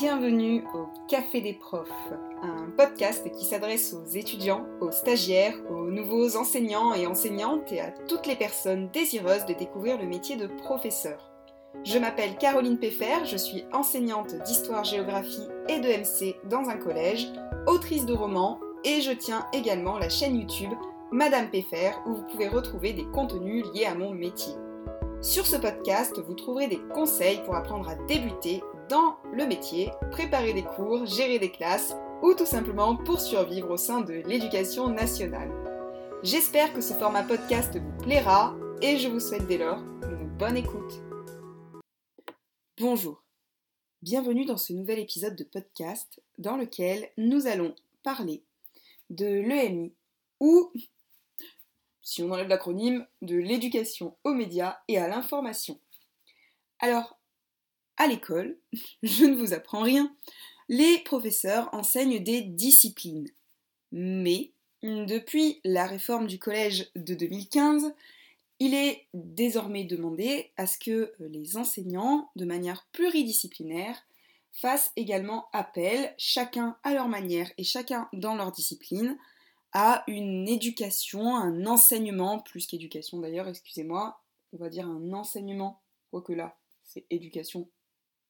Bienvenue au Café des profs, un podcast qui s'adresse aux étudiants, aux stagiaires, aux nouveaux enseignants et enseignantes et à toutes les personnes désireuses de découvrir le métier de professeur. Je m'appelle Caroline Peffer, je suis enseignante d'histoire-géographie et de MC dans un collège, autrice de romans et je tiens également la chaîne YouTube Madame Peffer où vous pouvez retrouver des contenus liés à mon métier. Sur ce podcast, vous trouverez des conseils pour apprendre à débuter dans le métier, préparer des cours, gérer des classes ou tout simplement pour survivre au sein de l'éducation nationale. J'espère que ce format podcast vous plaira et je vous souhaite dès lors une bonne écoute. Bonjour, bienvenue dans ce nouvel épisode de podcast dans lequel nous allons parler de l'EMI ou si on enlève l'acronyme, de l'éducation aux médias et à l'information. Alors, à l'école, je ne vous apprends rien, les professeurs enseignent des disciplines. Mais, depuis la réforme du collège de 2015, il est désormais demandé à ce que les enseignants, de manière pluridisciplinaire, fassent également appel, chacun à leur manière et chacun dans leur discipline, à une éducation, un enseignement, plus qu'éducation d'ailleurs, excusez-moi, on va dire un enseignement, quoique là, c'est éducation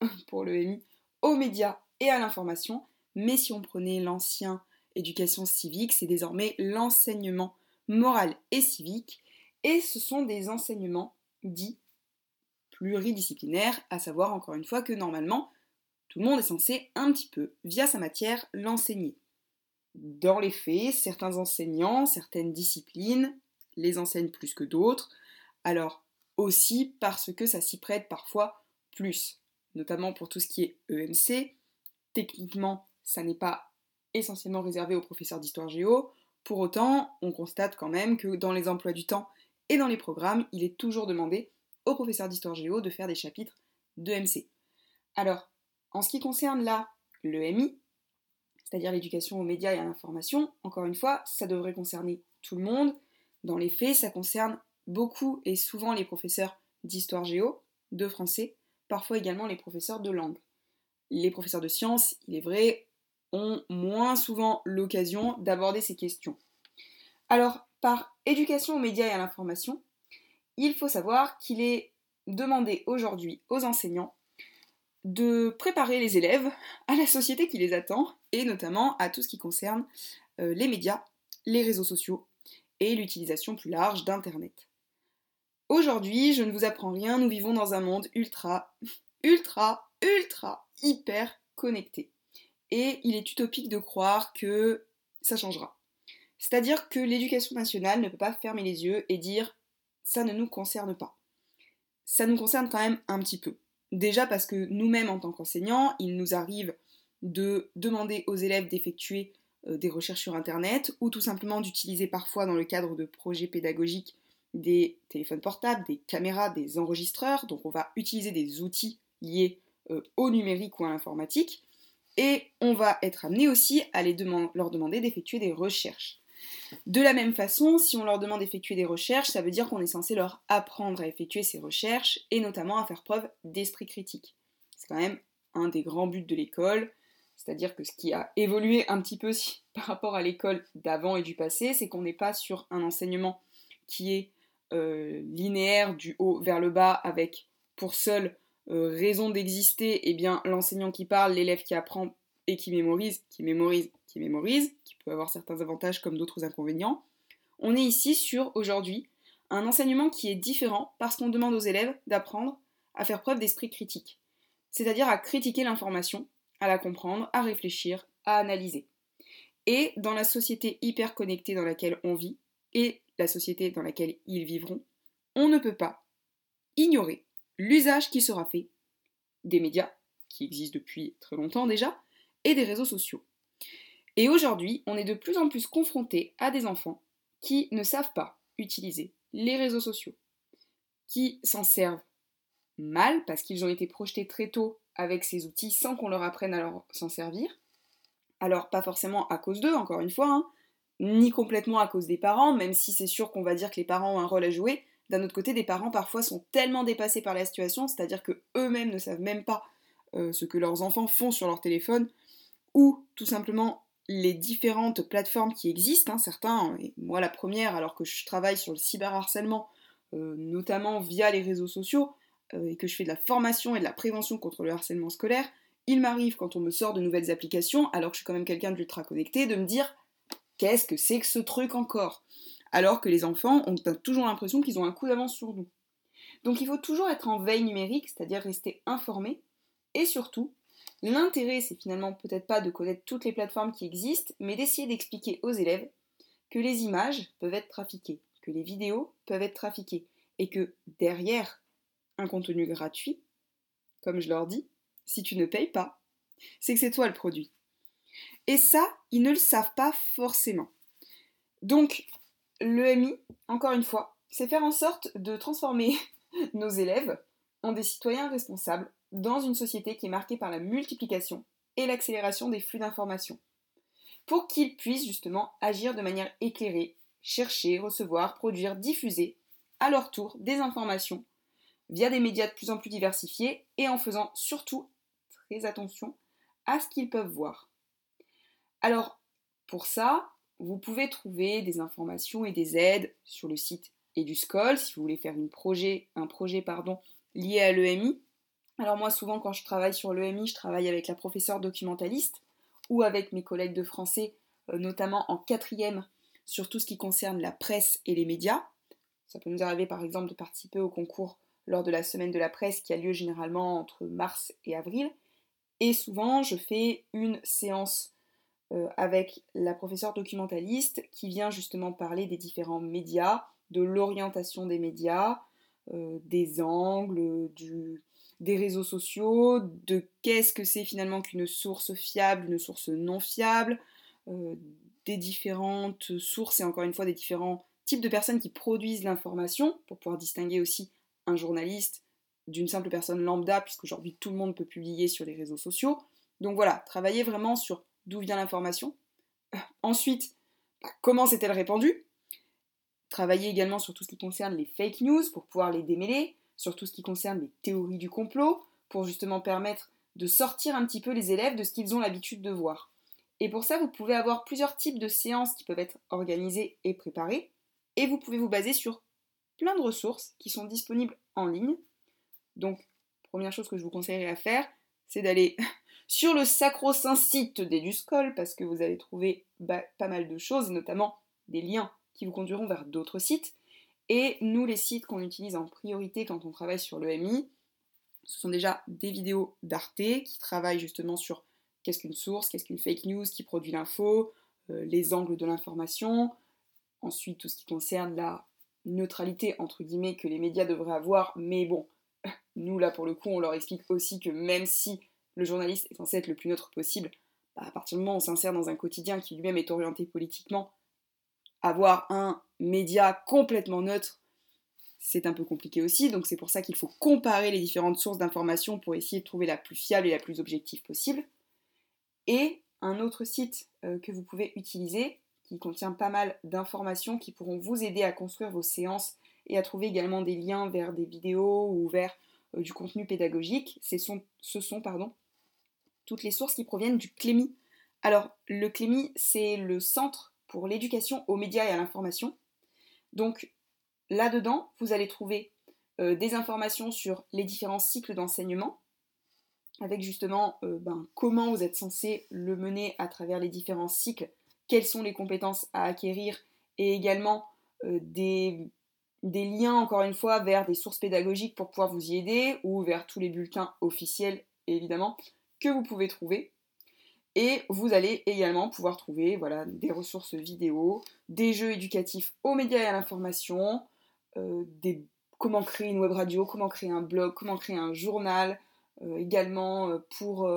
pour le MI, aux médias et à l'information, mais si on prenait l'ancien éducation civique, c'est désormais l'enseignement moral et civique, et ce sont des enseignements dits pluridisciplinaires, à savoir encore une fois que normalement, tout le monde est censé un petit peu, via sa matière, l'enseigner. Dans les faits, certains enseignants, certaines disciplines les enseignent plus que d'autres, alors aussi parce que ça s'y prête parfois plus, notamment pour tout ce qui est EMC. Techniquement, ça n'est pas essentiellement réservé aux professeurs d'histoire géo, pour autant, on constate quand même que dans les emplois du temps et dans les programmes, il est toujours demandé aux professeurs d'histoire géo de faire des chapitres d'EMC. Alors, en ce qui concerne là l'EMI, c'est-à-dire l'éducation aux médias et à l'information, encore une fois, ça devrait concerner tout le monde. Dans les faits, ça concerne beaucoup et souvent les professeurs d'histoire géo, de français, parfois également les professeurs de langue. Les professeurs de sciences, il est vrai, ont moins souvent l'occasion d'aborder ces questions. Alors, par éducation aux médias et à l'information, il faut savoir qu'il est demandé aujourd'hui aux enseignants de préparer les élèves à la société qui les attend et notamment à tout ce qui concerne euh, les médias, les réseaux sociaux et l'utilisation plus large d'Internet. Aujourd'hui, je ne vous apprends rien, nous vivons dans un monde ultra, ultra, ultra, hyper connecté. Et il est utopique de croire que ça changera. C'est-à-dire que l'éducation nationale ne peut pas fermer les yeux et dire ça ne nous concerne pas. Ça nous concerne quand même un petit peu. Déjà parce que nous-mêmes, en tant qu'enseignants, il nous arrive de demander aux élèves d'effectuer euh, des recherches sur Internet ou tout simplement d'utiliser parfois dans le cadre de projets pédagogiques des téléphones portables, des caméras, des enregistreurs. Donc on va utiliser des outils liés euh, au numérique ou à l'informatique. Et on va être amené aussi à leur demander d'effectuer des recherches. De la même façon, si on leur demande d'effectuer des recherches, ça veut dire qu'on est censé leur apprendre à effectuer ces recherches et notamment à faire preuve d'esprit critique. C'est quand même un des grands buts de l'école, c'est-à-dire que ce qui a évolué un petit peu par rapport à l'école d'avant et du passé, c'est qu'on n'est pas sur un enseignement qui est euh, linéaire du haut vers le bas avec pour seule euh, raison d'exister eh bien l'enseignant qui parle, l'élève qui apprend et qui mémorise, qui mémorise, qui mémorise, qui peut avoir certains avantages comme d'autres inconvénients. On est ici sur aujourd'hui un enseignement qui est différent parce qu'on demande aux élèves d'apprendre à faire preuve d'esprit critique, c'est-à-dire à critiquer l'information, à la comprendre, à réfléchir, à analyser. Et dans la société hyper connectée dans laquelle on vit, et la société dans laquelle ils vivront, on ne peut pas ignorer l'usage qui sera fait des médias, qui existent depuis très longtemps déjà, et des réseaux sociaux. Et aujourd'hui, on est de plus en plus confronté à des enfants qui ne savent pas utiliser les réseaux sociaux, qui s'en servent mal parce qu'ils ont été projetés très tôt avec ces outils sans qu'on leur apprenne à s'en servir. Alors pas forcément à cause d'eux, encore une fois, hein, ni complètement à cause des parents, même si c'est sûr qu'on va dire que les parents ont un rôle à jouer. D'un autre côté, des parents parfois sont tellement dépassés par la situation, c'est-à-dire que eux-mêmes ne savent même pas ce que leurs enfants font sur leur téléphone, ou tout simplement les différentes plateformes qui existent, hein, certains, et moi la première, alors que je travaille sur le cyberharcèlement, notamment via les réseaux sociaux, et que je fais de la formation et de la prévention contre le harcèlement scolaire, il m'arrive quand on me sort de nouvelles applications, alors que je suis quand même quelqu'un de l'ultra connecté, de me dire qu'est-ce que c'est que ce truc encore? Alors que les enfants ont toujours l'impression qu'ils ont un coup d'avance sur nous. Donc il faut toujours être en veille numérique, c'est-à-dire rester informé, et surtout, l'intérêt c'est finalement peut-être pas de connaître toutes les plateformes qui existent, mais d'essayer d'expliquer aux élèves que les images peuvent être trafiquées, que les vidéos peuvent être trafiquées, et que derrière un contenu gratuit, comme je leur dis, si tu ne payes pas, c'est que c'est toi le produit. Et ça, ils ne le savent pas forcément. Donc, l'EMI, encore une fois, c'est faire en sorte de transformer nos élèves en des citoyens responsables dans une société qui est marquée par la multiplication et l'accélération des flux d'informations, pour qu'ils puissent justement agir de manière éclairée, chercher, recevoir, produire, diffuser à leur tour des informations via des médias de plus en plus diversifiés et en faisant surtout très attention à ce qu'ils peuvent voir. Alors, pour ça, vous pouvez trouver des informations et des aides sur le site EduScol si vous voulez faire un projet lié à l'EMI. Alors moi, souvent, quand je travaille sur l'EMI, je travaille avec la professeure documentaliste ou avec mes collègues de français, euh, notamment en quatrième, sur tout ce qui concerne la presse et les médias. Ça peut nous arriver par exemple de participer au concours lors de la semaine de la presse qui a lieu généralement entre mars et avril. Et souvent, je fais une séance euh, avec la professeure documentaliste qui vient justement parler des différents médias, de l'orientation des médias, euh, des angles, des réseaux sociaux, de qu'est-ce que c'est finalement qu'une source fiable, une source non fiable, euh, des différentes sources et encore une fois des différents types de personnes qui produisent l'information pour pouvoir distinguer aussi un journaliste d'une simple personne lambda, puisqu'aujourd'hui tout le monde peut publier sur les réseaux sociaux. Donc voilà, travailler vraiment sur d'où vient l'information. Ensuite, bah, comment s'est-elle répandue? Travailler également sur tout ce qui concerne les fake news pour pouvoir les démêler, sur tout ce qui concerne les théories du complot, pour justement permettre de sortir un petit peu les élèves de ce qu'ils ont l'habitude de voir. Et pour ça, vous pouvez avoir plusieurs types de séances qui peuvent être organisées et préparées, et vous pouvez vous baser sur plein de ressources qui sont disponibles en ligne. Donc, première chose que je vous conseillerais à faire, c'est d'aller sur le sacro-saint site d'Eduscol, parce que vous allez trouver pas mal de choses, notamment des liens qui vous conduiront vers d'autres sites. Et nous, les sites qu'on utilise en priorité quand on travaille sur l'EMI, ce sont déjà des vidéos d'Arte qui travaillent justement sur qu'est-ce qu'une source, qu'est-ce qu'une fake news, qui produit l'info, euh, les angles de l'information, ensuite tout ce qui concerne la neutralité entre guillemets que les médias devraient avoir, mais bon, nous là pour le coup on leur explique aussi que même si le journaliste est censé être le plus neutre possible, bah, à partir du moment où on s'insère dans un quotidien qui lui-même est orienté politiquement, avoir un média complètement neutre, c'est un peu compliqué aussi, donc c'est pour ça qu'il faut comparer les différentes sources d'informations pour essayer de trouver la plus fiable et la plus objective possible. Et un autre site euh, que vous pouvez utiliser, qui contient pas mal d'informations qui pourront vous aider à construire vos séances et à trouver également des liens vers des vidéos ou vers euh, du contenu pédagogique. Ce sont, ce sont pardon, toutes les sources qui proviennent du CLEMI. Alors, le CLEMI, c'est le Centre pour l'éducation aux médias et à l'information. Donc, là-dedans, vous allez trouver euh, des informations sur les différents cycles d'enseignement, avec justement euh, ben, comment vous êtes censé le mener à travers les différents cycles, quelles sont les compétences à acquérir, et également euh, des, des liens, encore une fois, vers des sources pédagogiques pour pouvoir vous y aider, ou vers tous les bulletins officiels, évidemment, que vous pouvez trouver. Et vous allez également pouvoir trouver voilà, des ressources vidéo, des jeux éducatifs aux médias et à l'information, euh, comment créer une web radio, comment créer un blog, comment créer un journal, euh, également euh, pour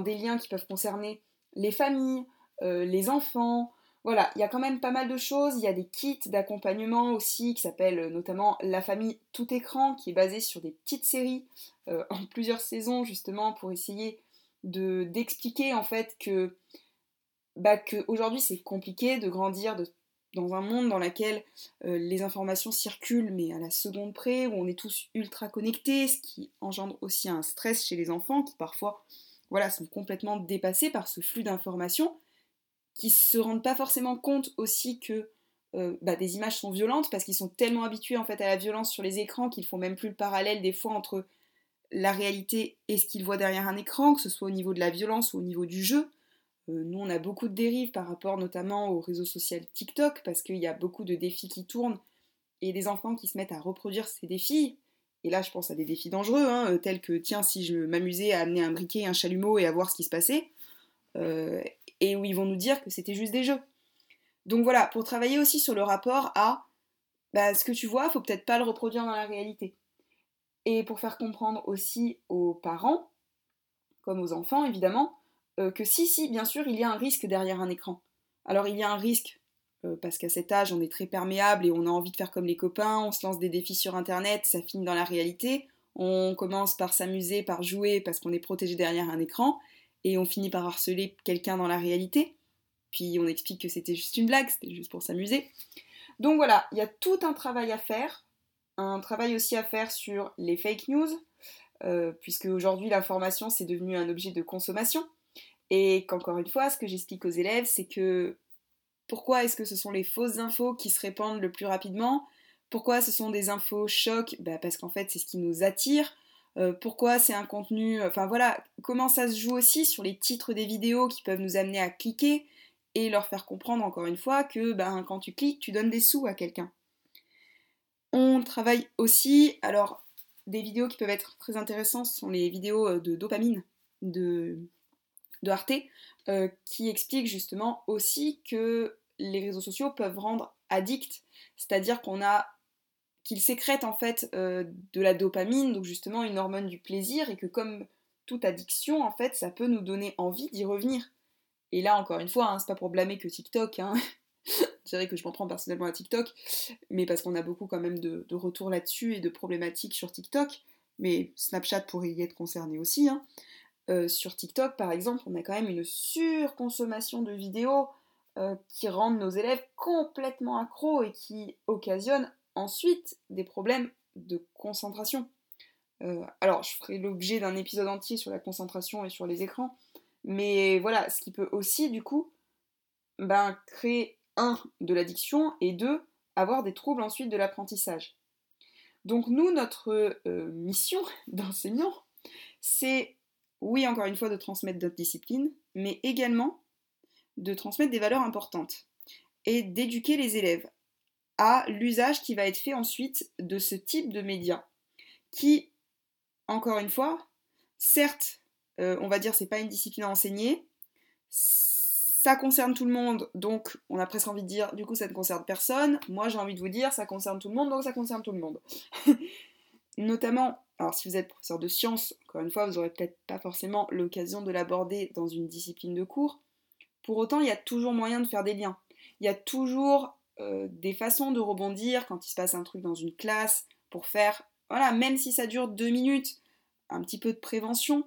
des liens qui peuvent concerner les familles, les enfants. Voilà, il y a quand même pas mal de choses. Il y a des kits d'accompagnement aussi qui s'appellent notamment La famille tout écran, qui est basé sur des petites séries en plusieurs saisons justement pour essayer de d'expliquer en fait que bah, aujourd'hui c'est compliqué de grandir, dans un monde dans lequel euh, les informations circulent, mais à la seconde près, où on est tous ultra connectés, ce qui engendre aussi un stress chez les enfants qui parfois voilà, sont complètement dépassés par ce flux d'informations, qui se rendent pas forcément compte aussi que euh, bah, des images sont violentes parce qu'ils sont tellement habitués en fait à la violence sur les écrans qu'ils font même plus le parallèle des fois entre la réalité et ce qu'ils voient derrière un écran, que ce soit au niveau de la violence ou au niveau du jeu. Euh, nous, on a beaucoup de dérives par rapport notamment au réseau social TikTok, parce qu'il y a beaucoup de défis qui tournent et des enfants qui se mettent à reproduire ces défis. Et là, je pense à des défis dangereux, hein, euh, tels que, tiens, si je m'amusais à amener un briquet, un chalumeau et à voir ce qui se passait, euh, et où ils vont nous dire que c'était juste des jeux. Donc voilà, pour travailler aussi sur le rapport à bah, ce que tu vois, faut peut-être pas le reproduire dans la réalité. Et pour faire comprendre aussi aux parents, comme aux enfants évidemment, euh, que si, si, bien sûr, il y a un risque derrière un écran. Alors il y a un risque euh, parce qu'à cet âge, on est très perméable et on a envie de faire comme les copains, on se lance des défis sur Internet, ça finit dans la réalité. On commence par s'amuser, par jouer parce qu'on est protégé derrière un écran, et on finit par harceler quelqu'un dans la réalité. Puis on explique que c'était juste une blague, c'était juste pour s'amuser. Donc voilà, il y a tout un travail à faire, un travail aussi à faire sur les fake news, euh, puisque aujourd'hui l'information c'est devenu un objet de consommation. Et qu'encore une fois, ce que j'explique aux élèves, c'est que pourquoi est-ce que ce sont les fausses infos qui se répandent le plus rapidement? Pourquoi ce sont des infos chocs? Bah Parce qu'en fait, c'est ce qui nous attire. Euh, pourquoi c'est un contenu... Enfin voilà, comment ça se joue aussi sur les titres des vidéos qui peuvent nous amener à cliquer et leur faire comprendre encore une fois que ben, quand tu cliques, tu donnes des sous à quelqu'un. On travaille aussi, alors des vidéos qui peuvent être très intéressantes sont les vidéos euh, de dopamine, de de Arte, euh, qui explique justement aussi que les réseaux sociaux peuvent rendre addict, c'est-à-dire qu'on a qu'ils sécrètent en fait euh, de la dopamine, donc justement une hormone du plaisir, et que comme toute addiction, en fait, ça peut nous donner envie d'y revenir. Et là, encore une fois, hein, c'est pas pour blâmer que TikTok, hein. que je m'en prends personnellement à TikTok, mais parce qu'on a beaucoup quand même de, retours là-dessus et de problématiques sur TikTok, mais Snapchat pourrait y être concerné aussi. Hein. Euh, sur TikTok, par exemple, on a quand même une surconsommation de vidéos euh, qui rendent nos élèves complètement accros et qui occasionnent ensuite des problèmes de concentration. Euh, alors, je ferai l'objet d'un épisode entier sur la concentration et sur les écrans, mais voilà, ce qui peut aussi, du coup, ben, créer, un, de l'addiction, et deux, avoir des troubles ensuite de l'apprentissage. Donc nous, notre mission d'enseignant, c'est oui, encore une fois, de transmettre d'autres disciplines, mais également de transmettre des valeurs importantes et d'éduquer les élèves à l'usage qui va être fait ensuite de ce type de médias qui, encore une fois, certes, euh, on va dire c'est pas une discipline à enseigner, ça concerne tout le monde, donc on a presque envie de dire du coup ça ne concerne personne. Moi j'ai envie de vous dire ça concerne tout le monde, donc ça concerne tout le monde. Notamment alors si vous êtes professeur de sciences, encore une fois, vous n'aurez peut-être pas forcément l'occasion de l'aborder dans une discipline de cours. Pour autant, il y a toujours moyen de faire des liens. Il y a toujours euh, des façons de rebondir quand il se passe un truc dans une classe pour faire, voilà, même si ça dure deux minutes, un petit peu de prévention.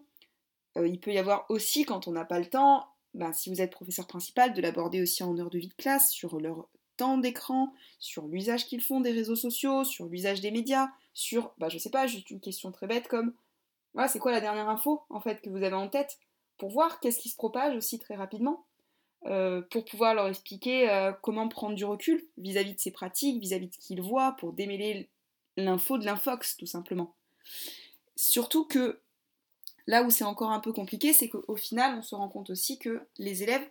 Euh, il peut y avoir aussi, quand on n'a pas le temps, ben, si vous êtes professeur principal, de l'aborder aussi en heure de vie de classe, sur leur temps d'écran, sur l'usage qu'ils font des réseaux sociaux, sur l'usage des médias, sur, bah, je sais pas, juste une question très bête comme, voilà, c'est quoi la dernière info, en fait, que vous avez en tête, pour voir qu'est-ce qui se propage aussi très rapidement, euh, pour pouvoir leur expliquer euh, comment prendre du recul vis-à-vis de ces pratiques, vis-à-vis de ce qu'ils voient, pour démêler l'info de l'infox, tout simplement. Surtout que, là où c'est encore un peu compliqué, c'est qu'au final, on se rend compte aussi que les élèves,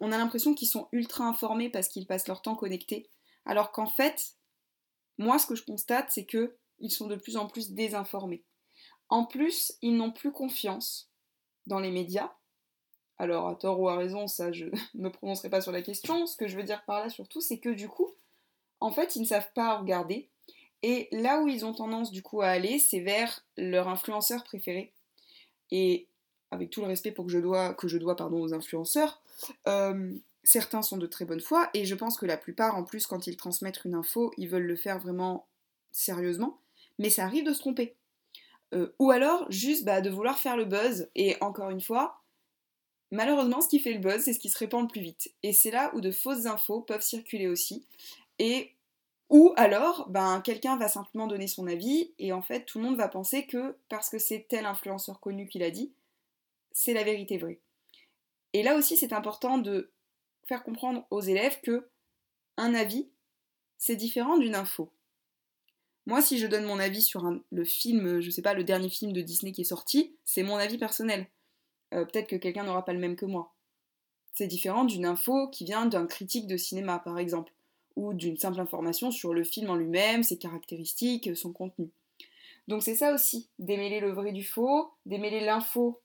on a l'impression qu'ils sont ultra informés parce qu'ils passent leur temps connectés, alors qu'en fait, moi, ce que je constate, c'est que ils sont de plus en plus désinformés. En plus, ils n'ont plus confiance dans les médias. Alors, à tort ou à raison, ça, je ne me prononcerai pas sur la question. Ce que je veux dire par là, surtout, c'est que du coup, en fait, ils ne savent pas regarder. Et là où ils ont tendance, du coup, à aller, c'est vers leur influenceur préféré. Et avec tout le respect pour que je dois, que je dois pardon, aux influenceurs, euh, certains sont de très bonne foi, et je pense que la plupart, en plus, quand ils transmettent une info, ils veulent le faire vraiment sérieusement mais ça arrive de se tromper. Euh, ou alors juste bah, de vouloir faire le buzz, et encore une fois, malheureusement, ce qui fait le buzz, c'est ce qui se répand le plus vite. Et c'est là où de fausses infos peuvent circuler aussi. Et ou alors, ben, quelqu'un va simplement donner son avis, et en fait, tout le monde va penser que parce que c'est tel influenceur connu qui l'a dit, c'est la vérité vraie. Et là aussi, c'est important de faire comprendre aux élèves que un avis, c'est différent d'une info. Moi, si je donne mon avis sur le film, je sais pas, le dernier film de Disney qui est sorti, c'est mon avis personnel. Euh, peut-être que quelqu'un n'aura pas le même que moi. C'est différent d'une info qui vient d'un critique de cinéma, par exemple, ou d'une simple information sur le film en lui-même, ses caractéristiques, son contenu. Donc c'est ça aussi, démêler le vrai du faux, démêler l'info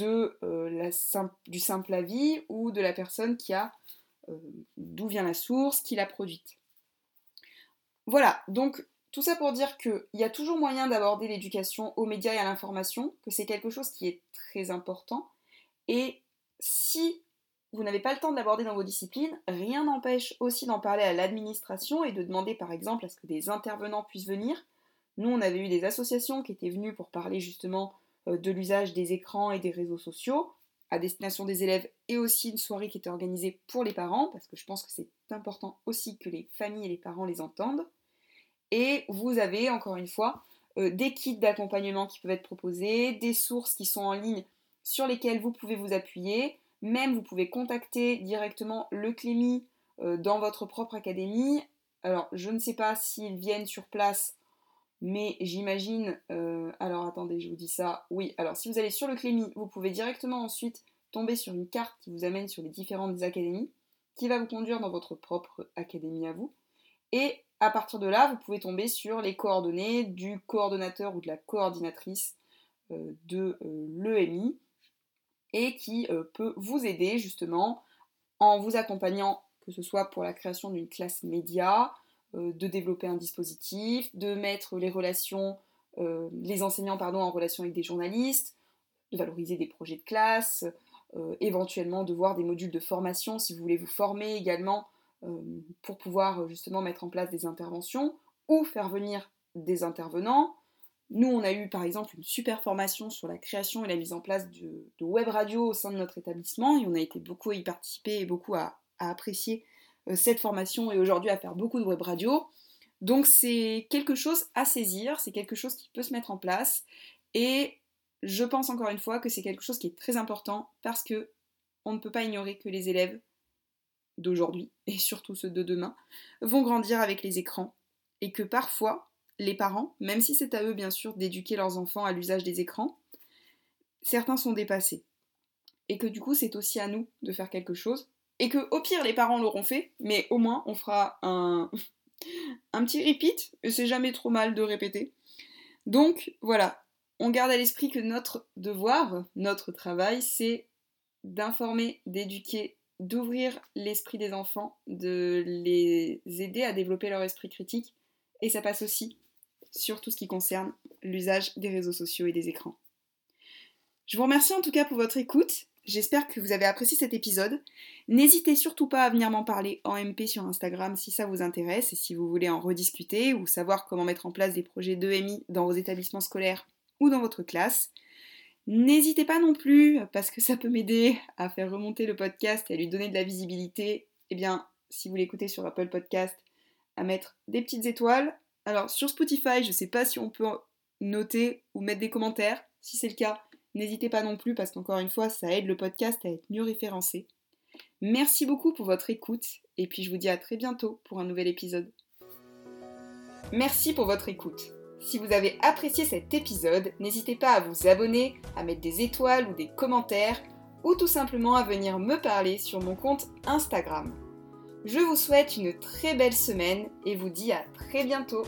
euh, du simple avis ou de la personne qui a euh, d'où vient la source, qui l'a produite. Voilà, donc tout ça pour dire qu'il y a toujours moyen d'aborder l'éducation aux médias et à l'information, que c'est quelque chose qui est très important. Et si vous n'avez pas le temps de l'aborder dans vos disciplines, rien n'empêche aussi d'en parler à l'administration et de demander par exemple à ce que des intervenants puissent venir. Nous, on avait eu des associations qui étaient venues pour parler justement euh, de l'usage des écrans et des réseaux sociaux à destination des élèves et aussi une soirée qui était organisée pour les parents, parce que je pense que c'est important aussi que les familles et les parents les entendent. Et vous avez, encore une fois, euh, des kits d'accompagnement qui peuvent être proposés, des sources qui sont en ligne sur lesquelles vous pouvez vous appuyer. Même vous pouvez contacter directement le Clémy euh, dans votre propre académie. Alors, je ne sais pas s'ils viennent sur place, mais j'imagine. Euh, alors, attendez, je vous dis ça. Oui, alors si vous allez sur le Clémy, vous pouvez directement ensuite tomber sur une carte qui vous amène sur les différentes académies, qui va vous conduire dans votre propre académie à vous. Et à partir de là, vous pouvez tomber sur les coordonnées du coordonnateur ou de la coordinatrice euh, de l'EMI et qui euh, peut vous aider justement en vous accompagnant, que ce soit pour la création d'une classe média, de développer un dispositif, de mettre les relations, les enseignants en relation avec des journalistes, de valoriser des projets de classe, éventuellement de voir des modules de formation si vous voulez vous former également euh, pour pouvoir euh, justement mettre en place des interventions ou faire venir des intervenants. Nous, on a eu par exemple une super formation sur la création et la mise en place de, web radio au sein de notre établissement et on a été beaucoup à y participer et beaucoup à, apprécier euh, cette formation et aujourd'hui à faire beaucoup de web radio. Donc c'est quelque chose à saisir, c'est quelque chose qui peut se mettre en place et je pense encore une fois que c'est quelque chose qui est très important parce que on ne peut pas ignorer que les élèves d'aujourd'hui, et surtout ceux de demain, vont grandir avec les écrans, et que parfois, les parents, même si c'est à eux bien sûr d'éduquer leurs enfants à l'usage des écrans, certains sont dépassés. Et que du coup, c'est aussi à nous de faire quelque chose, et que au pire, les parents l'auront fait, mais au moins, on fera un, un petit repeat, et c'est jamais trop mal de répéter. Donc voilà, on garde à l'esprit que notre devoir, notre travail, c'est d'informer, d'éduquer d'ouvrir l'esprit des enfants, de les aider à développer leur esprit critique. Et ça passe aussi sur tout ce qui concerne l'usage des réseaux sociaux et des écrans. Je vous remercie en tout cas pour votre écoute. J'espère que vous avez apprécié cet épisode. N'hésitez surtout pas à venir m'en parler en MP sur Instagram si ça vous intéresse et si vous voulez en rediscuter ou savoir comment mettre en place des projets d'EMI dans vos établissements scolaires ou dans votre classe. N'hésitez pas non plus, parce que ça peut m'aider à faire remonter le podcast et à lui donner de la visibilité, eh bien, si vous l'écoutez sur Apple Podcast, à mettre des petites étoiles. Alors, sur Spotify, je ne sais pas si on peut noter ou mettre des commentaires. Si c'est le cas, n'hésitez pas non plus, parce qu'encore une fois, ça aide le podcast à être mieux référencé. Merci beaucoup pour votre écoute, et puis je vous dis à très bientôt pour un nouvel épisode. Merci pour votre écoute. Si vous avez apprécié cet épisode, n'hésitez pas à vous abonner, à mettre des étoiles ou des commentaires, ou tout simplement à venir me parler sur mon compte Instagram. Je vous souhaite une très belle semaine et vous dis à très bientôt